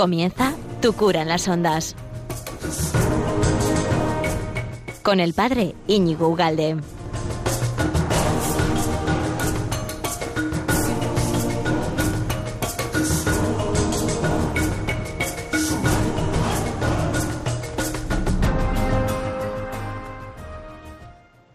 Comienza Tu cura en las ondas. Con el padre Íñigo Ugalde.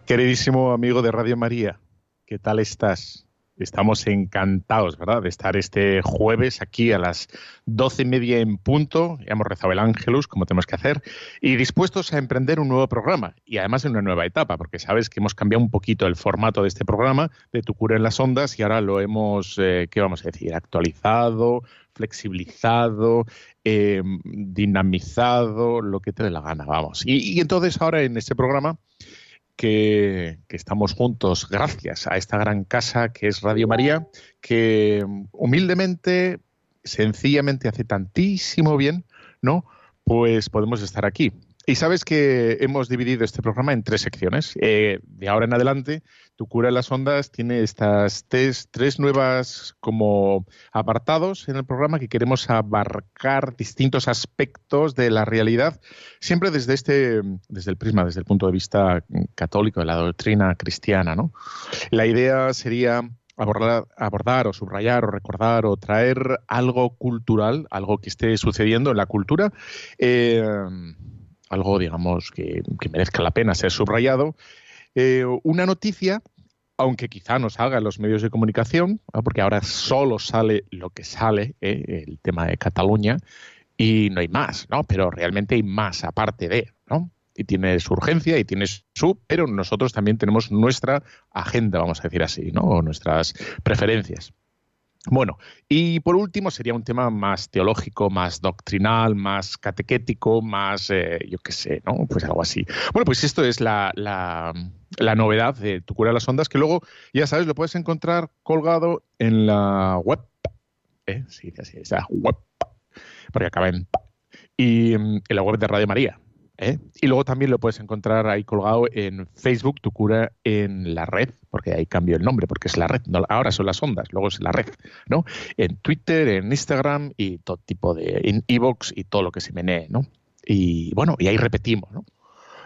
Queridísimo amigo de Radio María, ¿qué tal estás? Estamos encantados, ¿verdad?, de estar este jueves aquí a las doce y media en punto. Ya hemos rezado el Ángelus, como tenemos que hacer, y dispuestos a emprender un nuevo programa y además en una nueva etapa, porque sabes que hemos cambiado un poquito el formato de este programa, de Tu cura en las ondas, y ahora lo hemos, eh, ¿qué vamos a decir?, actualizado, flexibilizado, eh, dinamizado, lo que te dé la gana, vamos. Y entonces ahora en este programa que, estamos juntos gracias a esta gran casa que es Radio María, que humildemente, sencillamente hace tantísimo bien, ¿no? Pues podemos estar aquí. Y sabes que hemos dividido este programa en tres secciones. Eh, de ahora en adelante, Tu cura en las ondas tiene estas tres, tres, nuevas como apartados en el programa que queremos abarcar distintos aspectos de la realidad, siempre desde este, desde el prisma, desde el punto de vista católico, de la doctrina cristiana. ¿no? La idea sería abordar, abordar o subrayar o recordar o traer algo cultural, algo que esté sucediendo en la cultura. Eh, algo, digamos, que, merezca la pena ser subrayado. Eh, una noticia, aunque quizá no salga en los medios de comunicación, porque ahora solo sale lo que sale, eh, el tema de Cataluña, y no hay más, ¿no? Pero realmente hay más aparte de, ¿no? Y tiene su urgencia y tiene su, pero nosotros también tenemos nuestra agenda, vamos a decir así, ¿no? O nuestras preferencias. Bueno, y por último sería un tema más teológico, más doctrinal, más catequético, más, eh, yo qué sé, ¿no? Pues algo así. Bueno, pues esto es la, la, novedad de Tu cura de las ondas, que luego, ya sabes, lo puedes encontrar colgado en la web. ¿eh? Sí, así, esa web, porque acaba en... Y mm, en la web de Radio María, ¿eh? Y luego también lo puedes encontrar ahí colgado en Facebook, tu cura en la red, porque ahí cambió el nombre, porque es la red, ahora son las ondas, luego es la red, ¿no? En Twitter, en Instagram y todo tipo de, en Evox y todo lo que se menee, ¿no? Y bueno, y ahí repetimos, ¿no?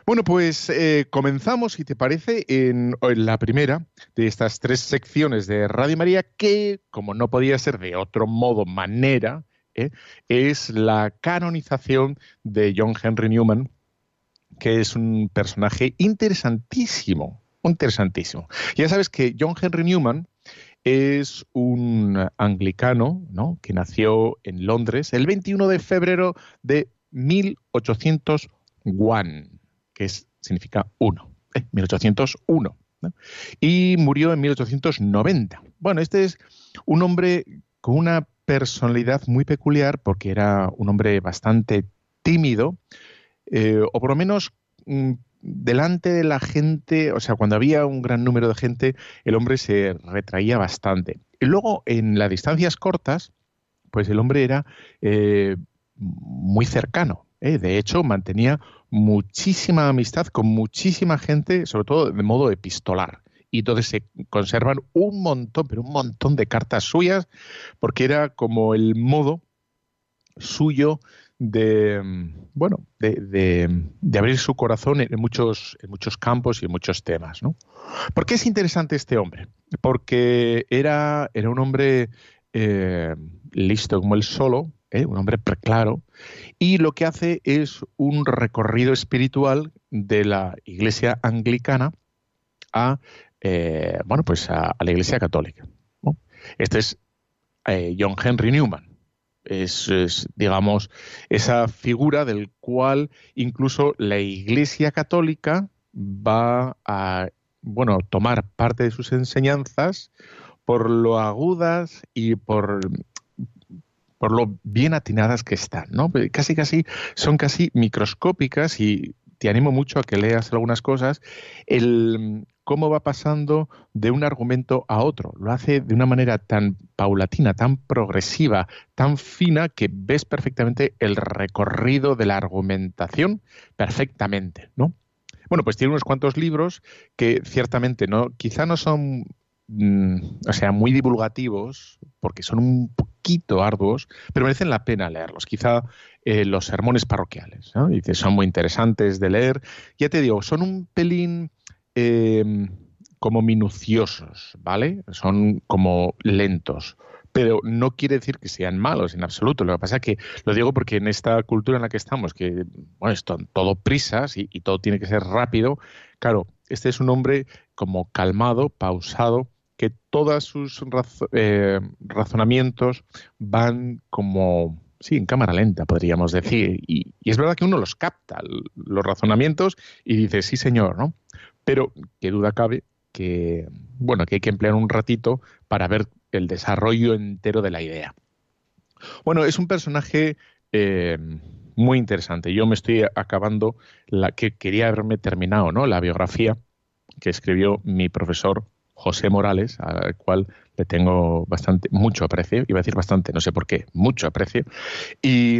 Bueno, pues eh, comenzamos, si te parece, en, la primera de estas tres secciones de Radio María, que, como no podía ser de otro modo, manera, ¿eh? es la canonización de John Henry Newman, que es un personaje interesantísimo, interesantísimo. Ya sabes que John Henry Newman es un anglicano ¿no? que nació en Londres el 21 de febrero de 1801, que significa uno, 1801, ¿eh? y murió en 1890. Bueno, este es un hombre con una personalidad muy peculiar porque era un hombre bastante tímido, eh, o por lo menos mm, delante de la gente, o sea, cuando había un gran número de gente, el hombre se retraía bastante. Y luego, en las distancias cortas, pues el hombre era eh, muy cercano. ¿eh? De hecho, mantenía muchísima amistad con muchísima gente, sobre todo de modo epistolar. Y entonces se conservan un montón, pero un montón de cartas suyas, porque era como el modo suyo de bueno de, abrir su corazón en muchos en muchos campos y en muchos temas ¿no? ¿por qué es interesante este hombre? porque era era un hombre eh, listo como el solo ¿eh? un hombre preclaro y lo que hace es un recorrido espiritual de la iglesia anglicana a eh, bueno pues a, la iglesia católica este es John Henry Newman es, digamos, esa figura del cual incluso la Iglesia Católica va a, bueno, tomar parte de sus enseñanzas por lo agudas y por por lo bien atinadas que están, ¿no? Casi casi son casi microscópicas y te animo mucho a que leas algunas cosas. El, cómo va pasando de un argumento a otro. Lo hace de una manera tan paulatina, tan progresiva, tan fina, que ves perfectamente el recorrido de la argumentación perfectamente, ¿no? Bueno, pues tiene unos cuantos libros que ciertamente no, quizá no son mm, o sea, muy divulgativos, porque son un poquito arduos, pero merecen la pena leerlos. Quizá eh, los sermones parroquiales, ¿no? Son muy interesantes de leer. Ya te digo, son un pelín em, como minuciosos, ¿vale? Son como lentos pero no quiere decir que sean malos en absoluto. Lo que pasa es que lo digo porque en esta cultura en la que estamos, que bueno, es todo prisas y, todo tiene que ser rápido, claro, este es un hombre como calmado, pausado, que todos sus eh, razonamientos van como, sí, en cámara lenta, podríamos decir. Y, y, es verdad que uno los capta, los razonamientos, y dice, sí, señor, ¿no? Pero qué duda cabe que, bueno, que hay que emplear un ratito para ver el desarrollo entero de la idea. Bueno, es un personaje eh, muy interesante. Yo me estoy acabando la que quería haberme terminado, ¿no? La biografía que escribió mi profesor José Morales, al cual le tengo bastante, mucho aprecio, iba a decir bastante, no sé por qué, mucho aprecio. Y,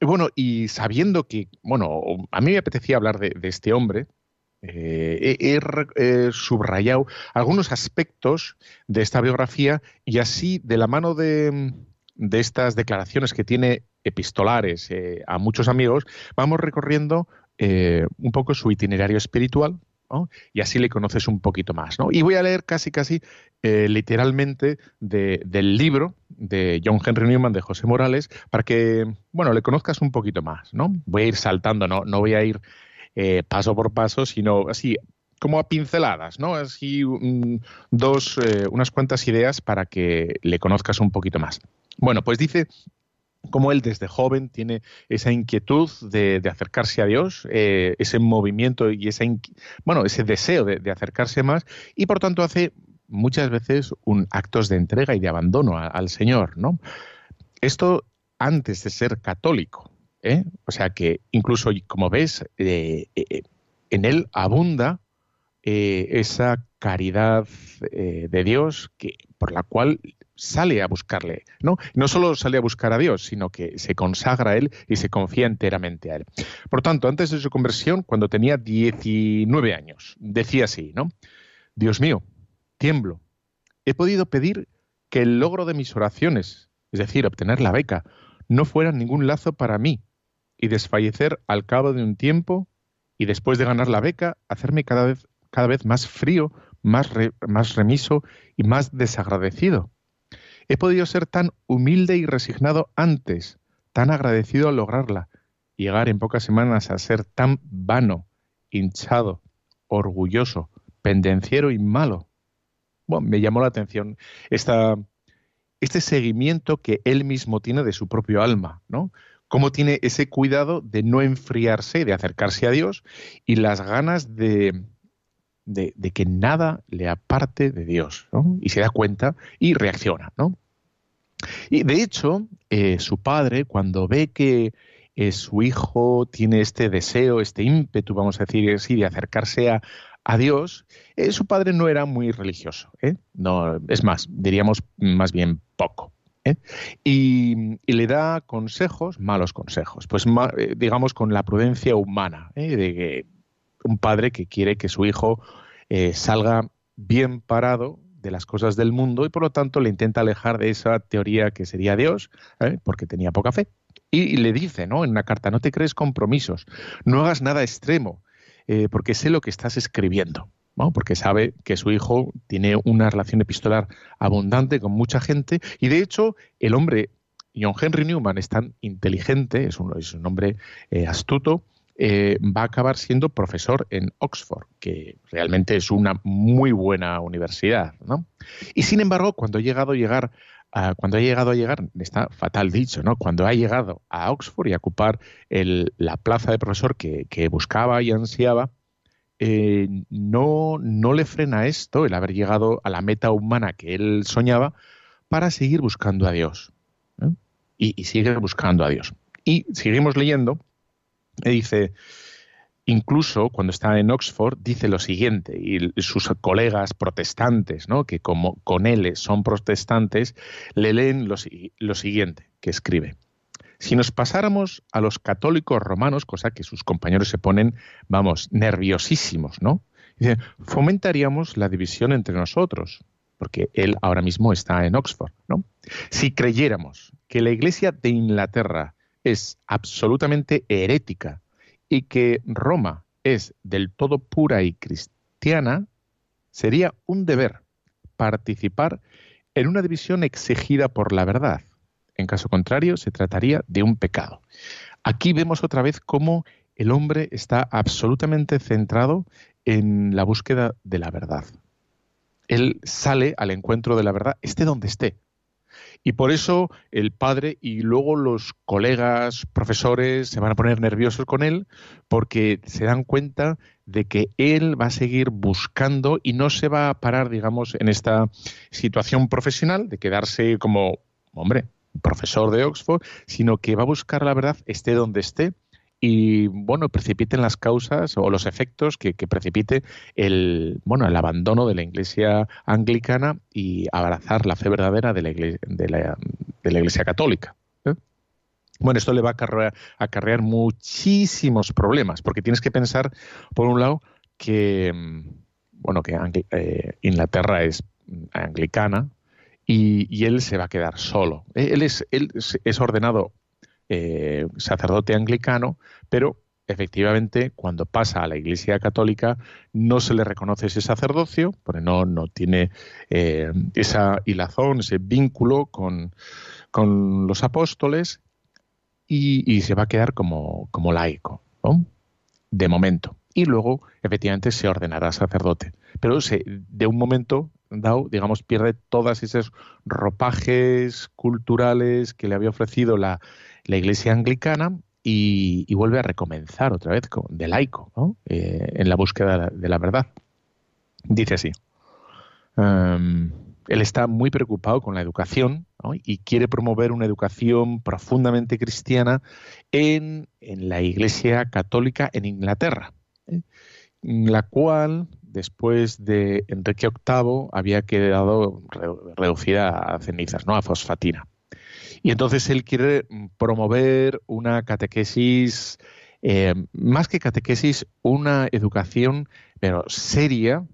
bueno, y sabiendo que, bueno, a mí me apetecía hablar de este hombre, eh, he, subrayado algunos aspectos de esta biografía y así, de la mano de, estas declaraciones que tiene epistolares eh, a muchos amigos, vamos recorriendo eh, un poco su itinerario espiritual, y así le conoces un poquito más. Y voy a leer casi, casi literalmente del libro de John Henry Newman de José Morales para que, bueno, le conozcas un poquito más. ¿no? Voy a ir saltando, no, no voy a ir eh, paso por paso, sino así como a pinceladas, ¿no? Así dos, eh, unas cuantas ideas para que le conozcas un poquito más. Bueno, pues dice cómo él desde joven tiene esa inquietud de, acercarse a Dios, eh, ese movimiento y ese, bueno, ese deseo de, acercarse más y por tanto hace muchas veces un actos de entrega y de abandono al Señor, ¿no? Esto antes de ser católico, ¿eh? O sea que incluso, como ves, eh, eh, en él abunda esa caridad de Dios que, por la cual sale a buscarle, ¿no? No solo sale a buscar a Dios, sino que se consagra a Él y se confía enteramente a Él. Por tanto, antes de su conversión, cuando tenía 19 años, decía así, ¿no? Dios mío, tiemblo. He podido pedir que el logro de mis oraciones, es decir, obtener la beca, no fuera ningún lazo para mí, y desfallecer al cabo de un tiempo y después de ganar la beca, hacerme cada vez, cada vez más frío, más, más remiso y más desagradecido. He podido ser tan humilde y resignado antes, tan agradecido al lograrla, llegar en pocas semanas a ser tan vano, hinchado, orgulloso, pendenciero y malo. Bueno, me llamó la atención esta, este seguimiento que él mismo tiene de su propio alma, ¿no? Cómo tiene ese cuidado de no enfriarse, de acercarse a Dios y las ganas de, que nada le aparte de Dios, ¿no? Y se da cuenta y reacciona, ¿no? Y de hecho, eh, su padre, cuando ve que eh, su hijo tiene este deseo, este ímpetu, vamos a decir así, de acercarse a, a Dios, eh, su padre no era muy religioso. No, es más, diríamos más bien poco. ¿Eh? Y, le da consejos, malos consejos, pues eh, digamos con la prudencia humana, ¿eh? de que un padre que quiere que su hijo salga bien parado de las cosas del mundo y por lo tanto le intenta alejar de esa teoría que sería Dios, porque tenía poca fe. Y, le dice, ¿no? En una carta, no te crees compromisos, no hagas nada extremo, porque sé lo que estás escribiendo porque sabe que su hijo tiene una relación epistolar abundante con mucha gente y de hecho el hombre, John Henry Newman, es tan inteligente, es un, es un hombre eh, astuto, eh, va a acabar siendo profesor en Oxford, que realmente es una muy buena universidad. Y sin embargo, cuando ha llegado a llegar cuando ha llegado a llegar, está fatal dicho, ¿no? Cuando ha llegado a Oxford y a ocupar la plaza de profesor que, buscaba y ansiaba, eh, no, no le frena esto, el haber llegado a la meta humana que él soñaba, para seguir buscando a Dios. ¿eh? Y, sigue buscando a Dios. Y seguimos leyendo, y dice, incluso cuando está en Oxford, dice lo siguiente, y sus colegas protestantes, ¿no? que como con él son protestantes, le leen lo, lo siguiente que escribe. Si nos pasáramos a los católicos romanos, cosa que sus compañeros se ponen, vamos, nerviosísimos, ¿no? Fomentaríamos la división entre nosotros. porque él ahora mismo está en Oxford, ¿no? Si creyéramos que la Iglesia de Inglaterra es absolutamente herética y que Roma es del todo pura y cristiana, sería un deber participar en una división exigida por la verdad. En caso contrario, se trataría de un pecado. Aquí vemos otra vez cómo el hombre está absolutamente centrado en la búsqueda de la verdad. Él sale al encuentro de la verdad, esté donde esté. Y por eso el padre y luego los colegas, profesores, se van a poner nerviosos con él porque se dan cuenta de que él va a seguir buscando y no se va a parar, digamos, en esta situación profesional de quedarse como, hombre, profesor de Oxford, sino que va a buscar la verdad esté donde esté y bueno precipiten las causas o los efectos que, precipite el bueno el abandono de la iglesia anglicana y abrazar la fe verdadera de la iglesia, de la, iglesia católica ¿eh? bueno esto le va a acarrear, muchísimos problemas porque tienes que pensar por un lado que mm, bueno que eh, Inglaterra es anglicana y, él se va a quedar solo él es él es ordenado eh, sacerdote anglicano, pero efectivamente cuando pasa a la Iglesia Católica no se le reconoce ese sacerdocio, porque no, no tiene eh, esa hilazón, ese vínculo con, los apóstoles y, se va a quedar como, como laico, de momento. Y luego, efectivamente, se ordenará sacerdote. Pero se, de un momento dado, digamos, pierde todas esos ropajes culturales que le había ofrecido la, la iglesia anglicana y, vuelve a recomenzar otra vez de laico eh, en la búsqueda de la verdad. Dice así. Em, él está muy preocupado con la educación y quiere promover una educación profundamente cristiana en, la Iglesia Católica en Inglaterra, ¿eh? la cual, después de Enrique VIII, había quedado reducida a cenizas, ¿no? a fosfatina. Y entonces él quiere promover una catequesis, eh, más que catequesis, una educación, pero seria,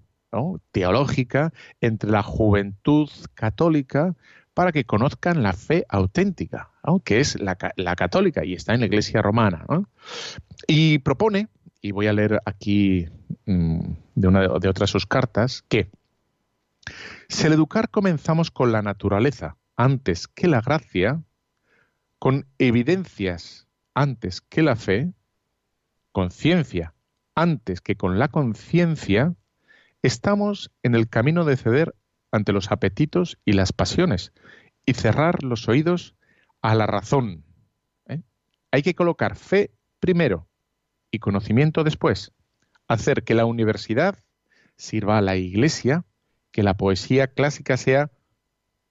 teológica, entre la juventud católica para que conozcan la fe auténtica, que es la, católica y está en la Iglesia romana. Y propone, y voy a leer aquí mm, de una de otras sus cartas, que si el educar comenzamos con la naturaleza, antes que la gracia, con evidencias antes que la fe, con ciencia antes que con la conciencia, estamos en el camino de ceder ante los apetitos y las pasiones y cerrar los oídos a la razón. ¿eh? Hay que colocar fe primero y conocimiento después. Hacer que la universidad sirva a la iglesia, que la poesía clásica sea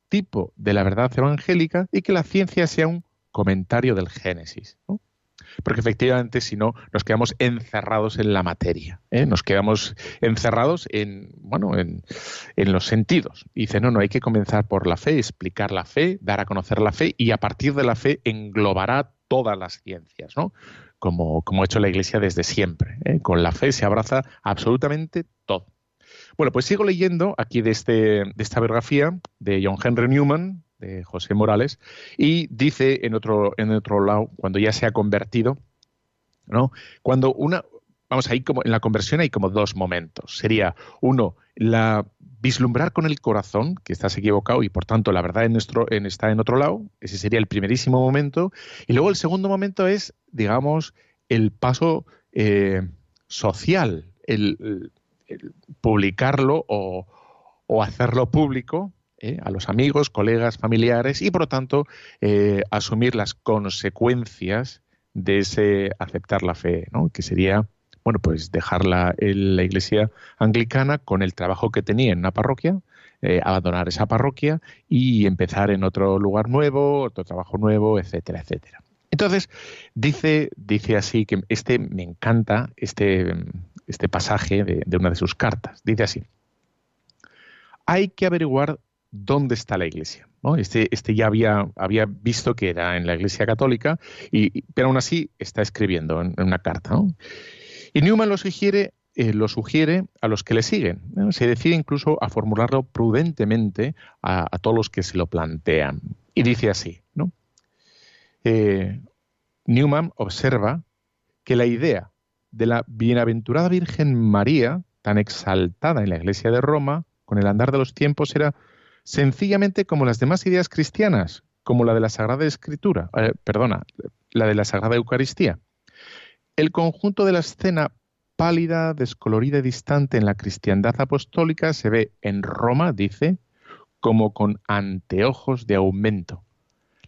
tipo de la verdad evangélica y que la ciencia sea un comentario del Génesis. Porque efectivamente, si no, nos quedamos encerrados en la materia, ¿eh? nos quedamos encerrados en, bueno, en, los sentidos. Y dice, no, no, hay que comenzar por la fe, explicar la fe, dar a conocer la fe, y a partir de la fe englobará todas las ciencias, ¿no? Como, como ha hecho la Iglesia desde siempre. ¿eh? Con la fe se abraza absolutamente todo. Bueno, pues sigo leyendo aquí de, este, de esta biografía de John Henry Newman, de José Morales, y dice en otro, en otro lado, cuando ya se ha convertido, ¿no? Cuando una, vamos, ahí como en la conversión hay como dos momentos. Sería uno, la vislumbrar con el corazón que estás equivocado y por tanto la verdad en nuestro, en, está en otro lado. Ese sería el primerísimo momento. Y luego el segundo momento es, digamos, el paso eh, social, el, publicarlo o, hacerlo público ¿eh? a los amigos, colegas, familiares y por lo tanto eh, asumir las consecuencias de ese aceptar la fe, ¿no? que sería bueno pues dejar la iglesia anglicana con el trabajo que tenía en una parroquia, eh, abandonar esa parroquia y empezar en otro lugar nuevo, otro trabajo nuevo, etcétera, etcétera. Entonces, dice, dice así que este me encanta, este, este pasaje de, una de sus cartas. Dice así, hay que averiguar dónde está la iglesia. Este, este ya había, había visto que era en la iglesia católica, y, pero aún así está escribiendo en, una carta. Y Newman lo sugiere eh, lo sugiere a los que le siguen. Se decide incluso a formularlo prudentemente a, todos los que se lo plantean. Y dice así. Eh, Newman observa que la idea de la bienaventurada Virgen María, tan exaltada en la Iglesia de Roma, con el andar de los tiempos, era sencillamente como las demás ideas cristianas, como la de la Sagrada Escritura, eh, perdona, la de la Sagrada Eucaristía. El conjunto de la escena pálida, descolorida y distante en la cristiandad apostólica se ve en Roma, dice, como con anteojos de aumento.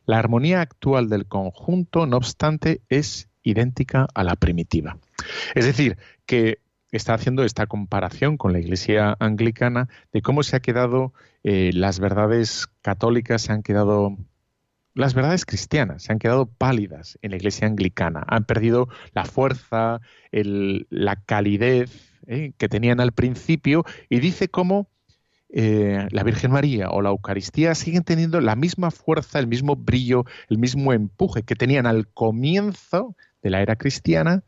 La armonía actual del conjunto, no obstante, es idéntica a la primitiva. Es decir, que está haciendo esta comparación con la Iglesia anglicana de cómo se ha quedado, eh, las verdades católicas se han quedado las verdades cristianas se han quedado pálidas en la iglesia anglicana, han perdido la fuerza, la calidez eh, que tenían al principio. Y dice cómo eh, la Virgen María o la Eucaristía siguen teniendo la misma fuerza, el mismo brillo, el mismo empuje que tenían al comienzo de la era cristiana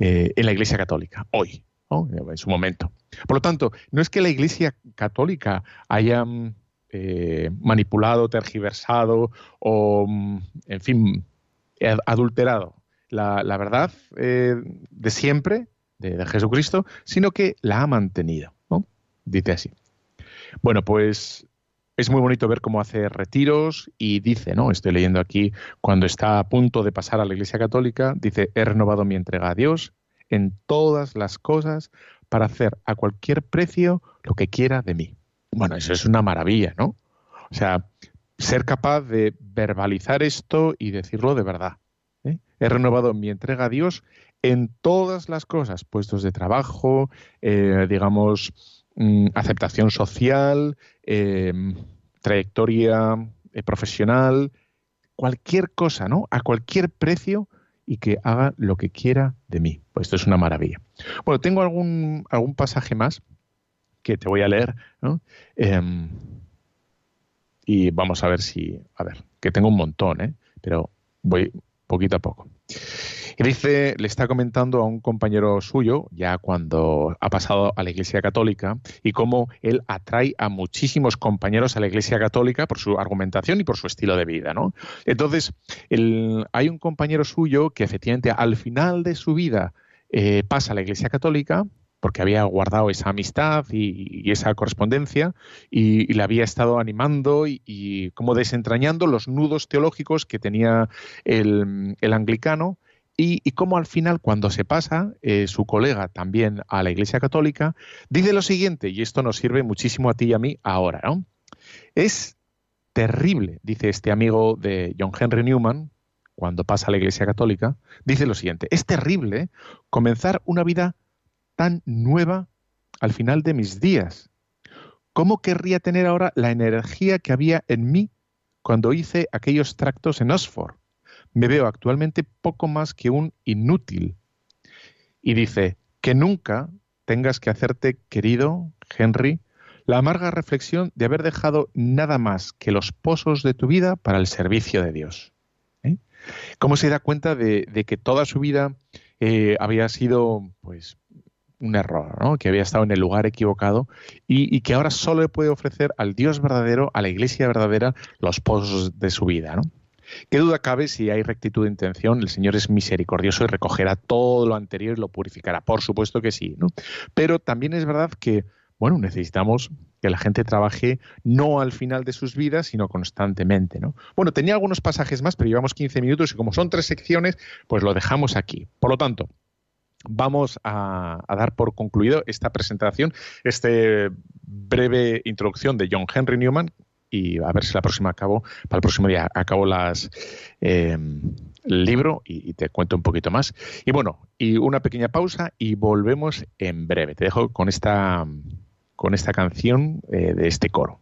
eh, en la Iglesia Católica, hoy, en su momento. Por lo tanto, no es que la Iglesia Católica haya mm, eh, manipulado, tergiversado o, mm, en fin, adulterado la, verdad eh, de siempre, de, Jesucristo, sino que la ha mantenido. Dice así. Bueno, pues es muy bonito ver cómo hace retiros y dice, ¿no? Estoy leyendo aquí, cuando está a punto de pasar a la Iglesia Católica, dice, he renovado mi entrega a Dios en todas las cosas para hacer a cualquier precio lo que quiera de mí. Bueno, eso es una maravilla, ¿no? O sea, ser capaz de verbalizar esto y decirlo de verdad. ¿eh? He renovado mi entrega a Dios en todas las cosas, puestos de trabajo, eh, digamos, mm, aceptación social, eh, trayectoria profesional, cualquier cosa, ¿no? A cualquier precio y que haga lo que quiera de mí. Pues esto es una maravilla. Bueno, tengo algún, algún pasaje más que te voy a leer, em, y vamos a ver si, a ver, que tengo un montón, ¿eh? pero voy poquito a poco. Y dice, le está comentando a un compañero suyo, ya cuando ha pasado a la Iglesia Católica, y cómo él atrae a muchísimos compañeros a la Iglesia Católica por su argumentación y por su estilo de vida, ¿no? Entonces, hay un compañero suyo que efectivamente al final de su vida eh, pasa a la Iglesia Católica, porque había guardado esa amistad y, esa correspondencia y, le había estado animando y, como desentrañando los nudos teológicos que tenía el, anglicano y, cómo al final, cuando se pasa, eh, su colega también a la Iglesia Católica, dice lo siguiente, y esto nos sirve muchísimo a ti y a mí ahora, ¿no? Es terrible, dice este amigo de John Henry Newman, cuando pasa a la Iglesia Católica, dice lo siguiente, es terrible comenzar una vida tan nueva al final de mis días? ¿Cómo querría tener ahora la energía que había en mí cuando hice aquellos tractos en Oxford? Me veo actualmente poco más que un inútil. Y dice, que nunca tengas que hacerte, querido Henry, la amarga reflexión de haber dejado nada más que los pozos de tu vida para el servicio de Dios. ¿Eh? ¿Cómo se da cuenta de, que toda su vida eh, había sido pues un error, ¿no? que había estado en el lugar equivocado y, que ahora solo le puede ofrecer al Dios verdadero, a la iglesia verdadera, los pozos de su vida. ¿no? ¿Qué duda cabe si hay rectitud de intención? El Señor es misericordioso y recogerá todo lo anterior y lo purificará. Por supuesto que sí. ¿no? Pero también es verdad que, bueno, necesitamos que la gente trabaje no al final de sus vidas, sino constantemente. ¿no? Bueno, tenía algunos pasajes más, pero llevamos 15 minutos y como son tres secciones, pues lo dejamos aquí. Por lo tanto, vamos a, dar por concluido esta presentación, esta breve introducción de John Henry Newman y a ver si la próxima acabo, para el próximo día acabo las em, el libro y, te cuento un poquito más. Y bueno, y una pequeña pausa y volvemos en breve. Te dejo con esta con esta canción eh, de este coro.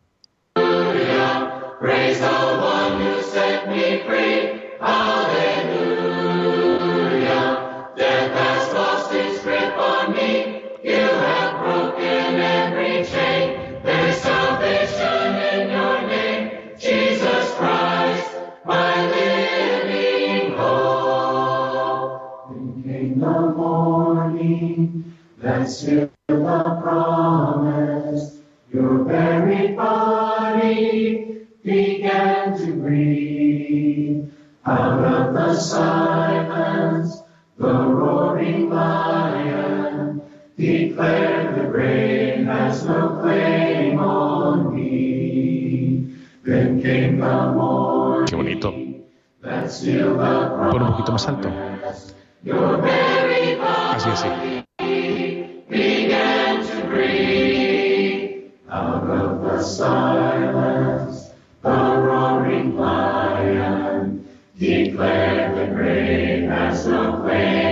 That still the promise. Your very body began to breathe. Out of the silence, the roaring lion declared the grave has no claim on me. Then came the morning. Qué bonito. That's still the promise. Un poquito más alto. Your very body Así, así. Declare the grave has no claim on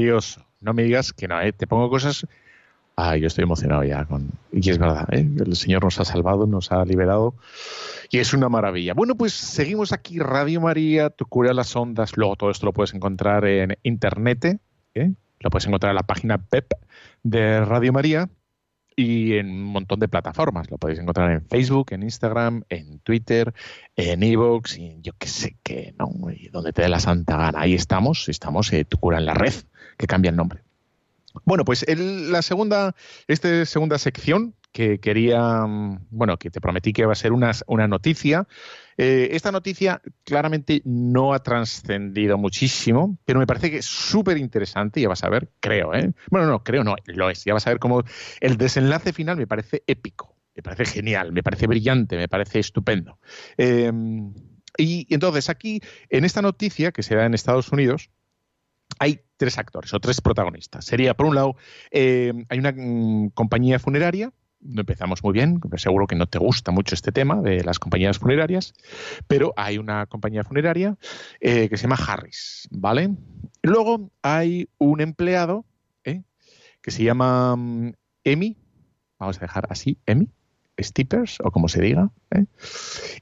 Precioso. No me digas que no, ¿eh? Te pongo cosas... Ah, yo estoy emocionado ya con... Y es verdad, ¿eh? El Señor nos ha salvado, nos ha liberado. Y es una maravilla. Bueno, pues seguimos aquí, Radio María, Tu cura las ondas. Luego todo esto lo puedes encontrar en internet, ¿eh? Lo puedes encontrar en la página web de Radio María y en un montón de plataformas. Lo podéis encontrar en Facebook, en Instagram, en Twitter, en Evox y yo qué sé qué, ¿no? Donde te dé la santa gana. Ahí estamos, estamos, eh, Tu cura en la red, que cambia el nombre. Bueno, pues la segunda, esta segunda sección que quería, mm, bueno, que te prometí que iba a ser una, una noticia. Eh, esta noticia claramente no ha trascendido muchísimo, pero me parece que es súper interesante, ya vas a ver, creo, ¿eh? Bueno, no, creo no, lo es, ya vas a ver cómo el desenlace final me parece épico, me parece genial, me parece brillante, me parece estupendo. Eh, y entonces aquí, en esta noticia que se da en Estados Unidos, hay tres actores o tres protagonistas. Sería, por un lado, eh, hay una mm, compañía funeraria. No empezamos muy bien, seguro que no te gusta mucho este tema de las compañías funerarias, pero hay una compañía funeraria eh, que se llama Harris, ¿vale? Luego hay un empleado ¿eh? que se llama mm, Emi, vamos a dejar así, Emi, Steepers, o como se diga.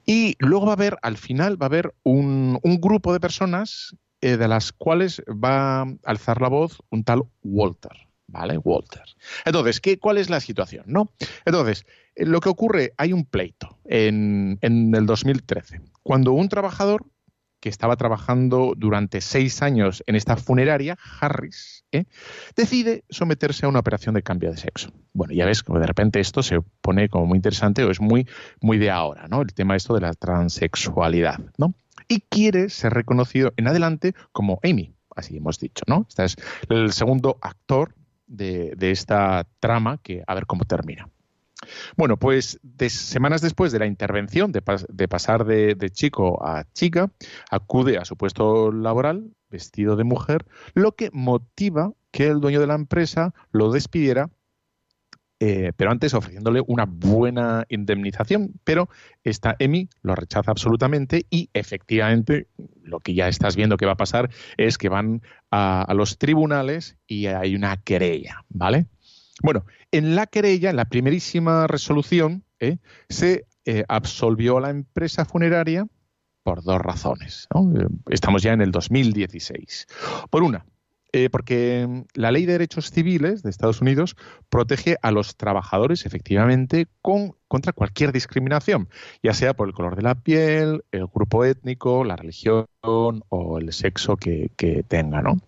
Y luego va a haber, al final, va a haber un grupo de personas eh, de las cuales va a alzar la voz un tal Walter. ¿Vale? Walter. Entonces, ¿qué, ¿cuál es la situación? ¿No? Entonces, eh, lo que ocurre, hay un pleito en, en el 2013, cuando un trabajador que estaba trabajando durante seis años en esta funeraria, Harris, ¿eh? decide someterse a una operación de cambio de sexo. Bueno, ya ves como de repente esto se pone como muy interesante o es muy, muy de ahora, ¿no? El tema esto de la transexualidad, ¿no? Y quiere ser reconocido en adelante como Amy, así hemos dicho, ¿no? Este es el segundo actor de, esta trama que a ver cómo termina. Bueno, pues semanas después de la intervención de, pas, de pasar de, chico a chica, acude a su puesto laboral vestido de mujer, lo que motiva que el dueño de la empresa lo despidiera, eh, pero antes ofreciéndole una buena indemnización. Pero esta Emi lo rechaza absolutamente y efectivamente lo que ya estás viendo que va a pasar es que van a, los tribunales y hay una querella, ¿vale? Bueno, en la querella, en la primerísima resolución, ¿eh? se eh, absolvió a la empresa funeraria por dos razones. Estamos ya en el 2016. Por una, eh, porque la ley de derechos civiles de Estados Unidos protege a los trabajadores efectivamente con, contra cualquier discriminación, ya sea por el color de la piel, el grupo étnico, la religión o el sexo que, que tenga. ¿no?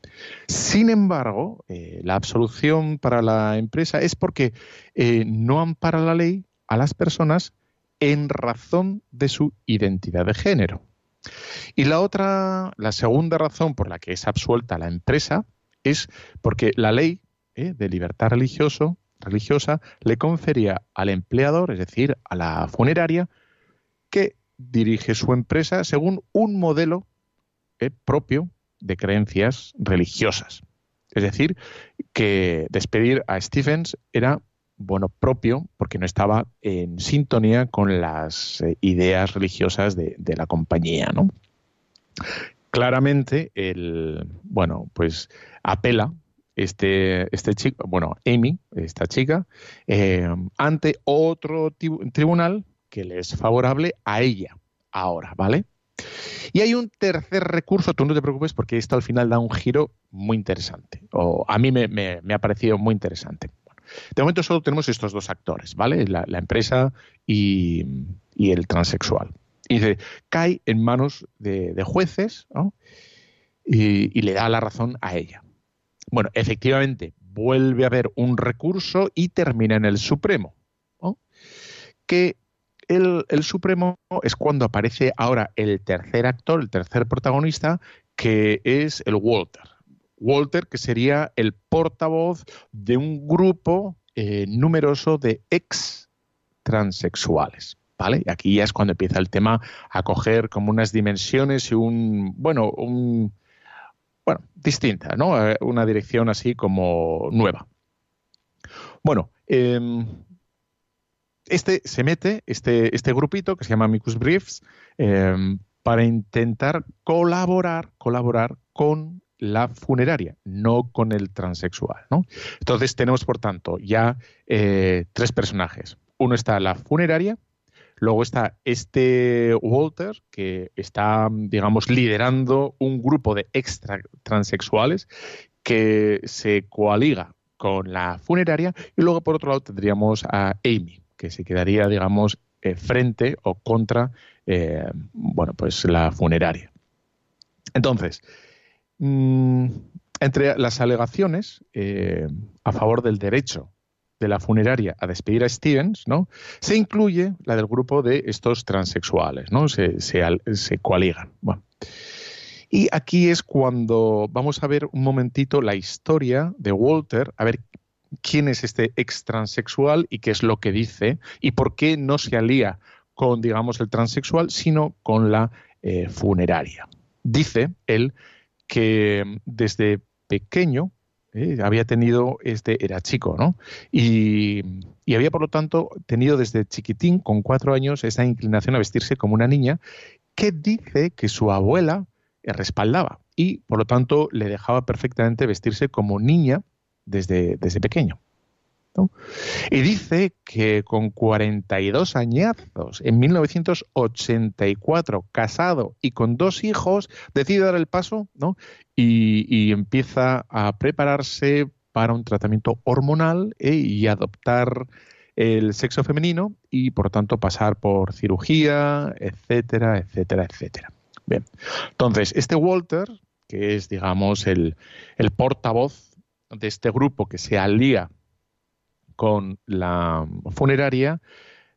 Sin embargo, eh, la absolución para la empresa es porque eh, no ampara la ley a las personas en razón de su identidad de género. Y la otra, la segunda razón por la que es absuelta la empresa es porque la ley eh, de libertad religioso, religiosa le confería al empleador, es decir, a la funeraria, que dirige su empresa según un modelo eh, propio de creencias religiosas. Es decir, que despedir a Stephens era bueno propio porque no estaba en sintonía con las eh, ideas religiosas de, la compañía, ¿no? Claramente, el bueno, pues apela este, este chico, bueno, Amy, esta chica, eh, ante otro tribunal que le es favorable a ella ahora, ¿vale? Y hay un tercer recurso, tú no te preocupes porque esto al final da un giro muy interesante, o a mí me, ha parecido muy interesante. De momento solo tenemos estos dos actores, ¿vale? La, empresa y, el transexual. Y dice, cae en manos de, jueces y le da la razón a ella. Bueno, efectivamente, vuelve a haber un recurso y termina en el Supremo. Que el, Supremo es cuando aparece ahora el tercer actor, el tercer protagonista, que es el Walter. Walter, que sería el portavoz de un grupo eh, numeroso de ex transexuales. ¿Vale? Aquí ya es cuando empieza el tema a coger como unas dimensiones y un, bueno, un, bueno, distinta, ¿no? Eh, una dirección así como nueva. Bueno, em, este se mete, este, este grupito que se llama Amicus Briefs, em, para intentar colaborar, colaborar con la funeraria, no con el transexual. ¿no? Entonces tenemos, por tanto, ya eh, tres personajes. Uno está la funeraria, Luego está este Walter, que está, digamos, liderando un grupo de extra transexuales que se coaliga con la funeraria. Y luego, por otro lado, tendríamos a Amy, que se quedaría, digamos, eh, frente o contra, eh, bueno, pues la funeraria. Entonces, mm, entre las alegaciones eh, a favor del derecho de la funeraria a despedir a Stevens, ¿no? Se incluye la del grupo de estos transexuales, ¿no? Se, coaligan. Y aquí es cuando vamos a ver un momentito la historia de Walter, a ver quién es este ex transexual y qué es lo que dice y por qué no se alía con, digamos, el transexual, sino con la eh, funeraria. Dice él que desde pequeño ¿eh? había tenido, este era chico, ¿no? Y, había, por lo tanto, tenido desde chiquitín, con cuatro años, esa inclinación a vestirse como una niña, que dice que su abuela respaldaba y, por lo tanto, le dejaba perfectamente vestirse como niña desde, desde pequeño. Y dice que con 42 añazos, en 1984, casado y con dos hijos, decide dar el paso ¿no? y, empieza a prepararse para un tratamiento hormonal ¿eh? y adoptar el sexo femenino y por tanto pasar por cirugía, etcétera, etcétera, etcétera. Bien, entonces este Walter, que es digamos el, el portavoz de este grupo que se alía con la funeraria,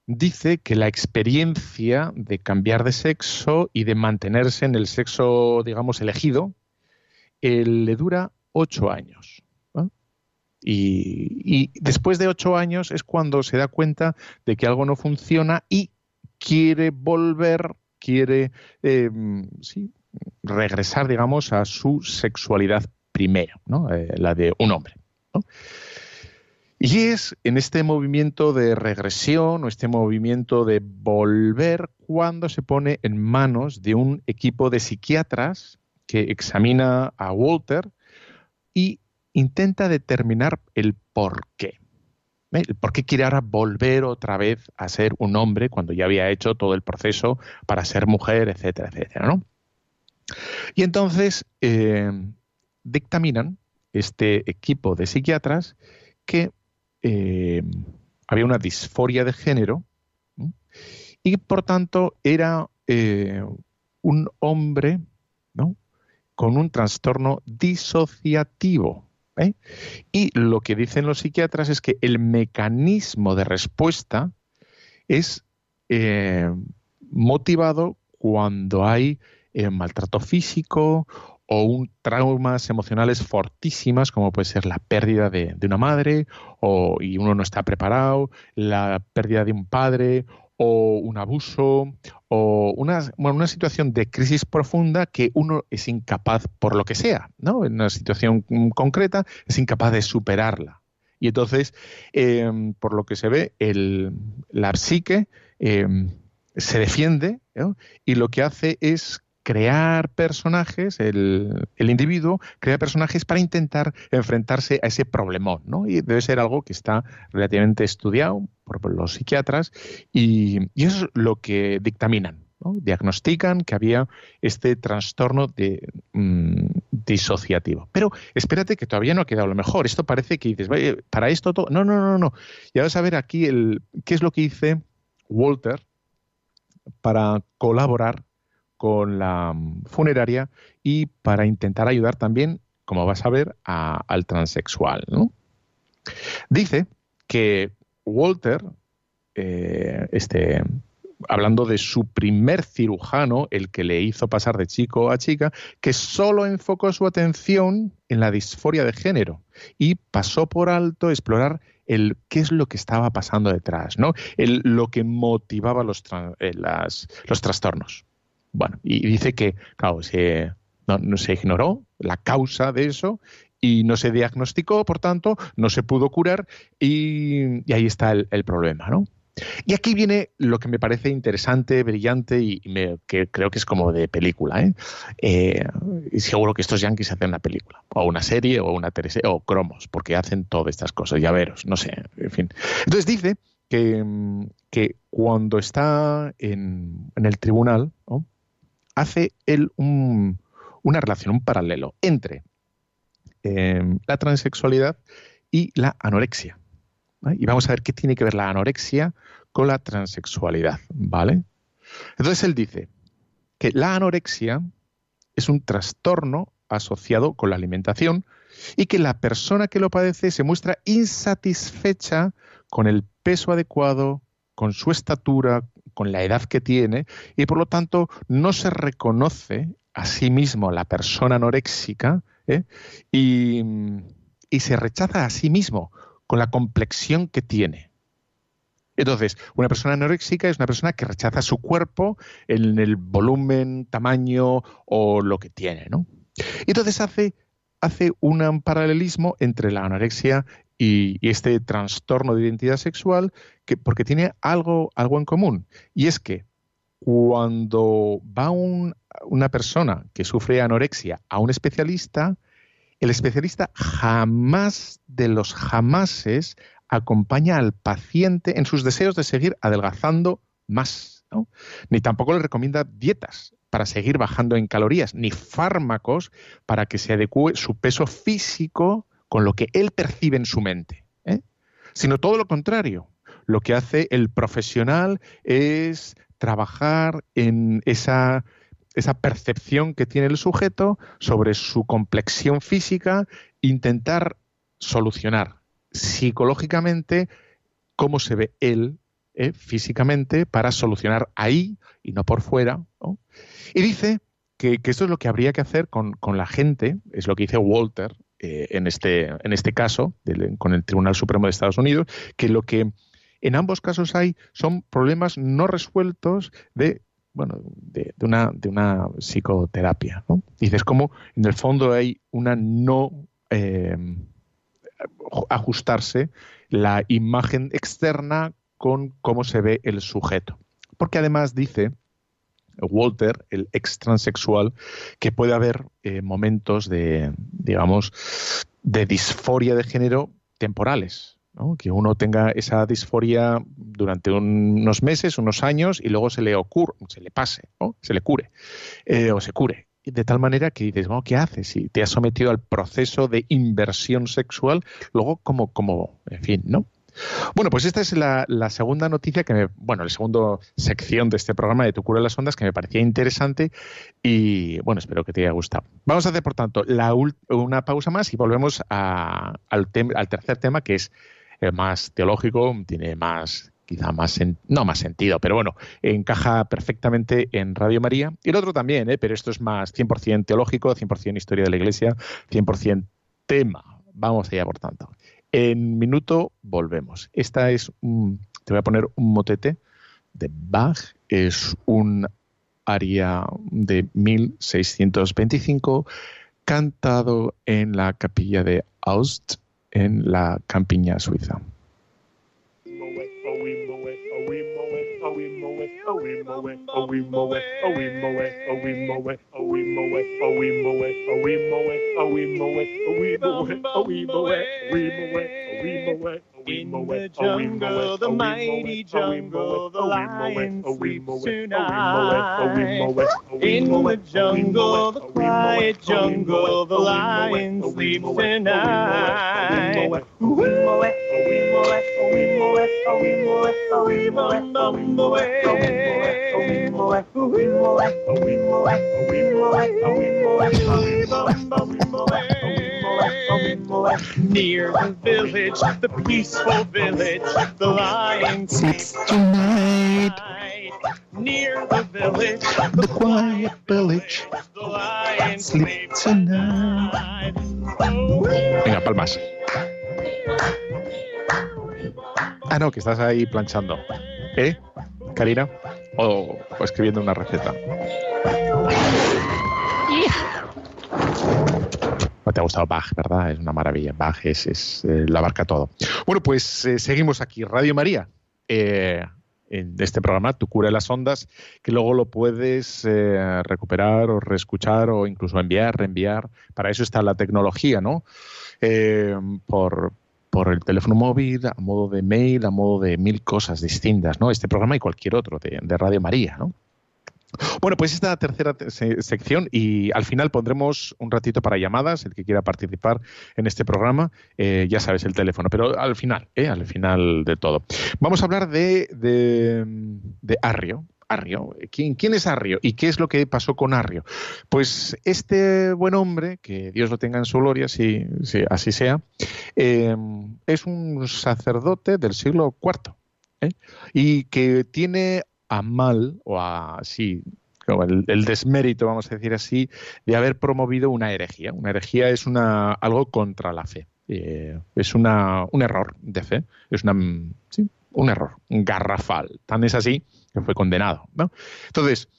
dice que la experiencia de cambiar de sexo y de mantenerse en el sexo, digamos, elegido, eh, le dura ocho años. Y, después de ocho años es cuando se da cuenta de que algo no funciona y quiere volver, quiere em, regresar, digamos, a su sexualidad primera, eh, la de un hombre. Y es en este movimiento de regresión o este movimiento de volver cuando se pone en manos de un equipo de psiquiatras que examina a Walter y intenta determinar el por qué. El por qué quiere ahora volver otra vez a ser un hombre cuando ya había hecho todo el proceso para ser mujer, etcétera, etcétera. ¿no? Y entonces eh, dictaminan este equipo de psiquiatras que eh, había una disforia de género y por tanto era eh, un hombre con un trastorno disociativo. ¿eh? Y lo que dicen los psiquiatras es que el mecanismo de respuesta es motivado cuando hay maltrato físico o un traumas emocionales fortísimas, como puede ser la pérdida de, una madre, o, y uno no está preparado, la pérdida de un padre, o un abuso o una, una situación de crisis profunda que uno es incapaz, por lo que sea, ¿no? En una situación concreta, es incapaz de superarla. Y entonces, em, por lo que se ve, el, la psique em, se defiende y lo que hace es crear personajes, el, el, individuo crea personajes para intentar enfrentarse a ese problemón, ¿no? Y debe ser algo que está relativamente estudiado por los psiquiatras y, eso es lo que dictaminan. Diagnostican que había este trastorno de, mm, disociativo. Pero espérate que todavía no ha quedado lo mejor. Esto parece que dices, para esto todo. No, no, no, no. Ya vas a ver aquí el, qué es lo que dice Walter para colaborar con la mm, funeraria y para intentar ayudar también, como vas a ver, al transexual. Dice que Walter, eh, este, hablando de su primer cirujano, el que le hizo pasar de chico a chica, que solo enfocó su atención en la disforia de género y pasó por alto explorar el qué es lo que estaba pasando detrás, ¿no? Lo que motivaba los, eh, los trastornos. Bueno, y dice que, claro, se, se ignoró la causa de eso y no se diagnosticó, por tanto, no se pudo curar y, ahí está el, problema, ¿no? Y aquí viene lo que me parece interesante, brillante y que creo que es como de película. ¿eh? ¿eh? seguro que estos yankees hacen una película, o una serie, o una teleserie, o cromos, porque hacen todas estas cosas, ya veros, no sé, en fin. Entonces dice que, que cuando está en, en el tribunal, ¿no? Hace él una relación, un paralelo entre em, la transexualidad y la anorexia. Y vamos a ver qué tiene que ver la anorexia con la transexualidad, ¿vale? Entonces él dice que la anorexia es un trastorno asociado con la alimentación y que la persona que lo padece se muestra insatisfecha con el peso adecuado, con su estatura, con la edad que tiene y por lo tanto no se reconoce a sí mismo la persona anoréxica ¿eh? y, se rechaza a sí mismo con la complexión que tiene. Entonces, una persona anoréxica es una persona que rechaza su cuerpo en el volumen, tamaño o lo que tiene, ¿no? Entonces hace, hace un paralelismo entre la anorexia y, este trastorno de identidad sexual que, porque tiene algo, algo en común. Y es que cuando va una persona que sufre anorexia a un especialista, el especialista jamás de los jamases acompaña al paciente en sus deseos de seguir adelgazando más, ni tampoco le recomienda dietas para seguir bajando en calorías, ni fármacos para que se adecue su peso físico con lo que él percibe en su mente, ¿eh? sino todo lo contrario. Lo que hace el profesional es trabajar en esa, esa percepción que tiene el sujeto sobre su complexión física, intentar solucionar psicológicamente cómo se ve él ¿eh? físicamente para solucionar ahí y no por fuera. Y dice que, que, esto es lo que habría que hacer con, con, la gente, es lo que dice Walter eh, en, este, en este caso, con el Tribunal Supremo de Estados Unidos, que lo que en ambos casos hay son problemas no resueltos de bueno, de, una, de una psicoterapia. ¿no? Dices como en el fondo hay una no eh, ajustarse la imagen externa con cómo se ve el sujeto. Porque además dice Walter, el ex transexual, que puede haber eh, momentos de, digamos, de disforia de género temporales. Que uno tenga esa disforia durante unos meses, unos años, y luego se le ocurre, se le pase, se le cure, eh, o se cure. De tal manera que dices, ¿qué haces? Si te has sometido al proceso de inversión sexual, luego como, como, en fin, ¿no? Bueno, pues esta es la, segunda noticia que me, bueno, la segunda sección de este programa de Tu cura de las ondas que me parecía interesante y bueno, espero que te haya gustado. Vamos a hacer, por tanto, la una pausa más y volvemos al, al tercer tema que es el más teológico, tiene más quizá más, no más sentido, pero bueno, encaja perfectamente en Radio María. Y el otro también, ¿eh? pero esto es más 100% teológico, 100% historia de la Iglesia, 100% tema. Vamos allá, por tanto. En minuto volvemos. Esta es, te voy a poner un motete de Bach. Es un aria de 1625 cantado en la capilla de Aust en la campiña suiza. oh we mow it, oh we mow it, oh we mow it, oh we mow it, oh we mow it, oh we mow it, oh we mow it, oh we mow it, oh we mow it, oh we mow it, we mow it, oh we mow it. In the jungle, the mighty jungle, the lion sleeps tonight. In the jungle, the quiet jungle, the lion sleeps tonight. Near the village, the peaceful village, the lion sleeps tonight. Near the village, The quiet village the lion sleeps sleeps tonight. tonight. Venga, palmas. Ah, no, que estás ahí planchando. ¿Eh, Karina? O, escribiendo una receta. No te ha gustado Bach, ¿verdad? Es una maravilla. Bach es, es, eh, lo abarca todo. Bueno, pues eh, seguimos aquí. Radio María. eh, en este programa, Tu cura de las ondas, que luego lo puedes eh, recuperar o reescuchar o incluso enviar, reenviar. Para eso está la tecnología, ¿no? Eh, por, por el teléfono móvil, a modo de mail, a modo de mil cosas distintas, ¿no? Este programa y cualquier otro de, de Radio María, ¿no? Bueno, pues esta tercera te- se- sección y al final pondremos un ratito para llamadas, el que quiera participar en este programa, eh, ya sabes el teléfono, pero al final, ¿eh? al final de todo. Vamos a hablar de, de, de Arrio. Arrio. ¿Quién, ¿Quién es Arrio y qué es lo que pasó con Arrio? Pues este buen hombre, que Dios lo tenga en su gloria, si, así sea, eh, es un sacerdote del siglo IV ¿eh? y que tiene a mal, o a sí, el, el desmérito, vamos a decir así, de haber promovido una herejía. Una herejía es una, algo contra la fe. Eh, es una, un error de fe. Es una, sí, un error garrafal. Tan es así que fue condenado. ¿no? Entonces,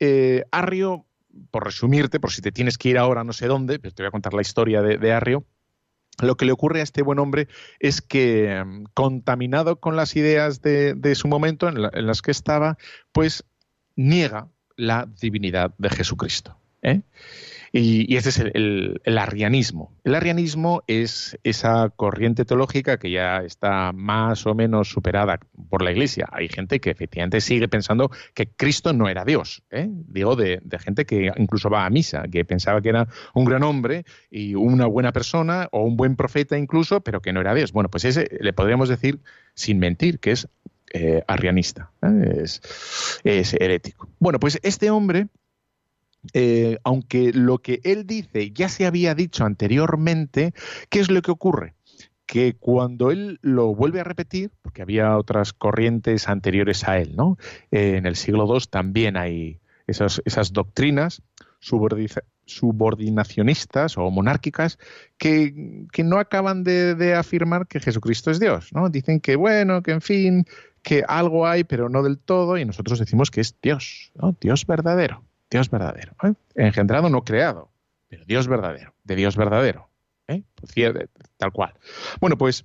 eh, Arrio, por resumirte, por si te tienes que ir ahora no sé dónde, pero te voy a contar la historia de, Arrio, lo que le ocurre a este buen hombre es que, mm, contaminado con las ideas de, su momento en, en las que estaba, pues niega la divinidad de Jesucristo. ¿eh? Y, y ese es el, arrianismo. El arrianismo es esa corriente teológica que ya está más o menos superada por la Iglesia. Hay gente que efectivamente sigue pensando que Cristo no era Dios. ¿eh? Digo, de, gente que incluso va a misa, que pensaba que era un gran hombre y una buena persona o un buen profeta incluso, pero que no era Dios. Bueno, pues ese le podríamos decir, sin mentir, que es eh, arrianista, ¿eh? es herético. Bueno, pues este hombre eh, aunque lo que él dice ya se había dicho anteriormente, ¿qué es lo que ocurre? Que cuando él lo vuelve a repetir, porque había otras corrientes anteriores a él, ¿no? Eh, en el siglo II también hay esas, doctrinas subordinacionistas o monárquicas que, no acaban de, afirmar que Jesucristo es Dios, ¿no? Dicen que, bueno, que en fin, que algo hay, pero no del todo, y nosotros decimos que es Dios. Dios verdadero. Dios verdadero. ¿eh? Engendrado, no creado, pero Dios verdadero, de Dios verdadero. ¿eh? Cier- Tal cual. Bueno, pues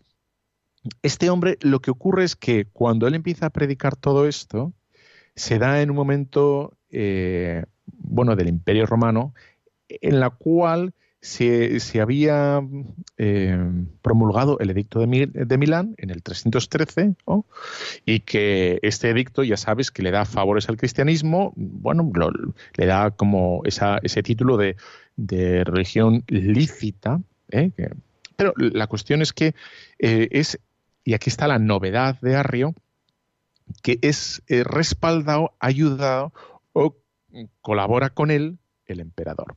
este hombre lo que ocurre es que cuando él empieza a predicar todo esto, se da en un momento, eh, bueno, del Imperio Romano, en la cual se, se había eh, promulgado el edicto de, Mi- de Milán en el 313, ¿no? y que este edicto, ya sabes, que le da favores al cristianismo, bueno, lo- le da como esa- ese título de, de religión lícita, ¿eh? Pero la cuestión es que eh, es, y aquí está la novedad de Arrio, que es respaldado, ayudado o colabora con él el emperador.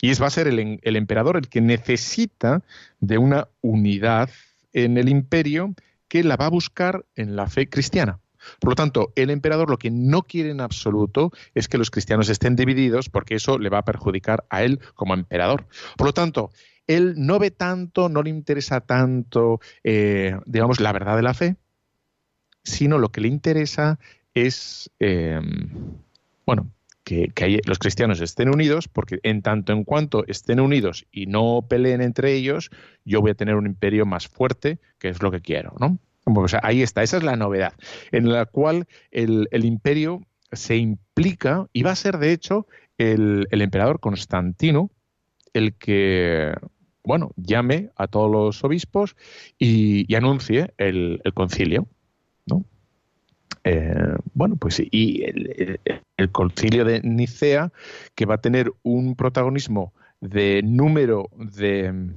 Y es, va a ser el, emperador el que necesita de una unidad en el imperio que la va a buscar en la fe cristiana. Por lo tanto, el emperador lo que no quiere en absoluto es que los cristianos estén divididos porque eso le va a perjudicar a él como emperador. Por lo tanto, él no ve tanto, no le interesa tanto, eh, digamos, la verdad de la fe, sino lo que le interesa es, eh, bueno, que, los cristianos estén unidos, porque en tanto en cuanto estén unidos y no peleen entre ellos, yo voy a tener un imperio más fuerte, que es lo que quiero, ¿no? ahí está, esa es la novedad, en la cual el, imperio se implica, y va a ser de hecho el, emperador Constantino el que, bueno, llame a todos los obispos y, anuncie el, concilio, ¿no? Eh, bueno, pues y concilio de Nicea, que va a tener un protagonismo de número de,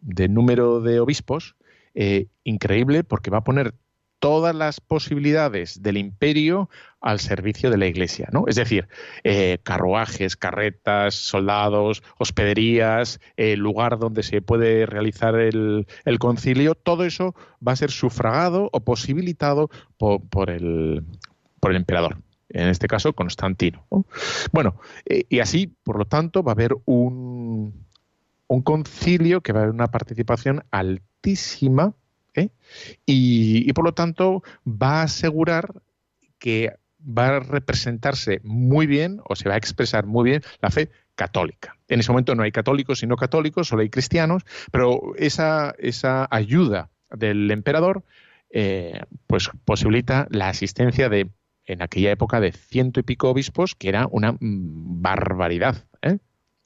de número de obispos eh, increíble, porque va a poner todas las posibilidades del imperio al servicio de la iglesia, ¿no? Es decir, eh, carruajes, carretas, soldados, hospederías, el lugar donde se puede realizar el, concilio, todo eso va a ser sufragado o posibilitado por, el, por el emperador en este caso Constantino. Bueno, eh, y así, por lo tanto, va a haber un, un concilio que va a haber una participación altísima ¿eh? y, por lo tanto va a asegurar que va a representarse muy bien o se va a expresar muy bien la fe católica. En ese momento no hay católicos y no católicos, solo hay cristianos, pero esa, esa ayuda del emperador eh, pues posibilita la asistencia de en aquella época de ciento y pico obispos, que era una mm, barbaridad. ¿eh?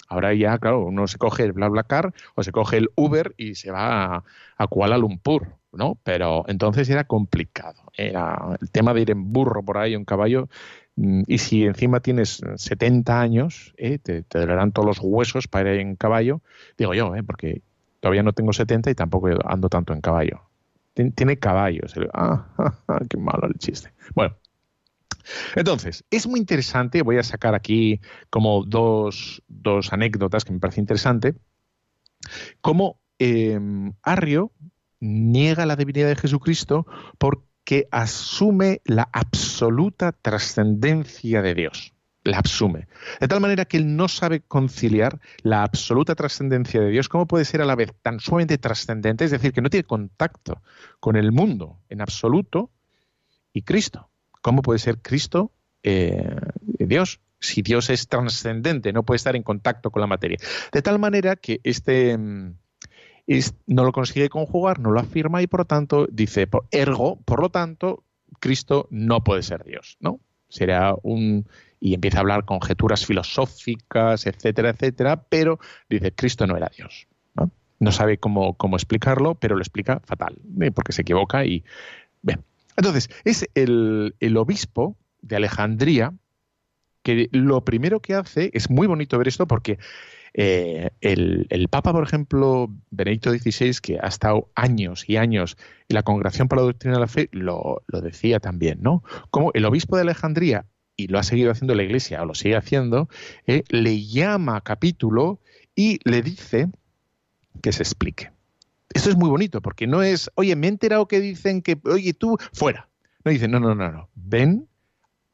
Ahora ya, claro, uno se coge el BlaBlaCar o se coge el Uber y se va a Kuala Lumpur. ¿no? Pero entonces era complicado. Era el tema de ir en burro por ahí, en caballo, mm, y si encima tienes 70 años, ¿eh? te, te dolerán todos los huesos para ir en caballo, digo yo, ¿eh? porque todavía no tengo 70 y tampoco ando tanto en caballo. Tiene caballos. Ah, qué malo el chiste. Bueno, entonces, es muy interesante, voy a sacar aquí como dos, dos anécdotas que me parece interesante, cómo eh, Arrio niega la divinidad de Jesucristo porque asume la absoluta trascendencia de Dios. La asume. De tal manera que él no sabe conciliar la absoluta trascendencia de Dios. ¿Cómo puede ser a la vez tan sumamente trascendente? Es decir, que no tiene contacto con el mundo en absoluto y Cristo. ¿Cómo puede ser Cristo eh, Dios? Si Dios es trascendente, no puede estar en contacto con la materia. De tal manera que este mm, no lo consigue conjugar, no lo afirma y por lo tanto dice, ergo, por lo tanto, Cristo no puede ser Dios, ¿no? Será un y empieza a hablar conjeturas filosóficas, etcétera, etcétera, pero dice Cristo no era Dios, ¿no? No sabe cómo, cómo explicarlo, pero lo explica fatal, ¿eh? porque se equivoca y. Entonces, es el, obispo de Alejandría que lo primero que hace es muy bonito ver esto porque eh, el, Papa, por ejemplo, Benedicto XVI, que ha estado años y años en la Congregación para la Doctrina de la Fe, lo, decía también, ¿no? Como el obispo de Alejandría, y lo ha seguido haciendo la Iglesia, o lo sigue haciendo, eh, le llama capítulo y le dice que se explique. Esto es muy bonito, porque no es, oye, me he enterado que dicen que, oye, tú, fuera. No dice, no, no, no, no. Ven,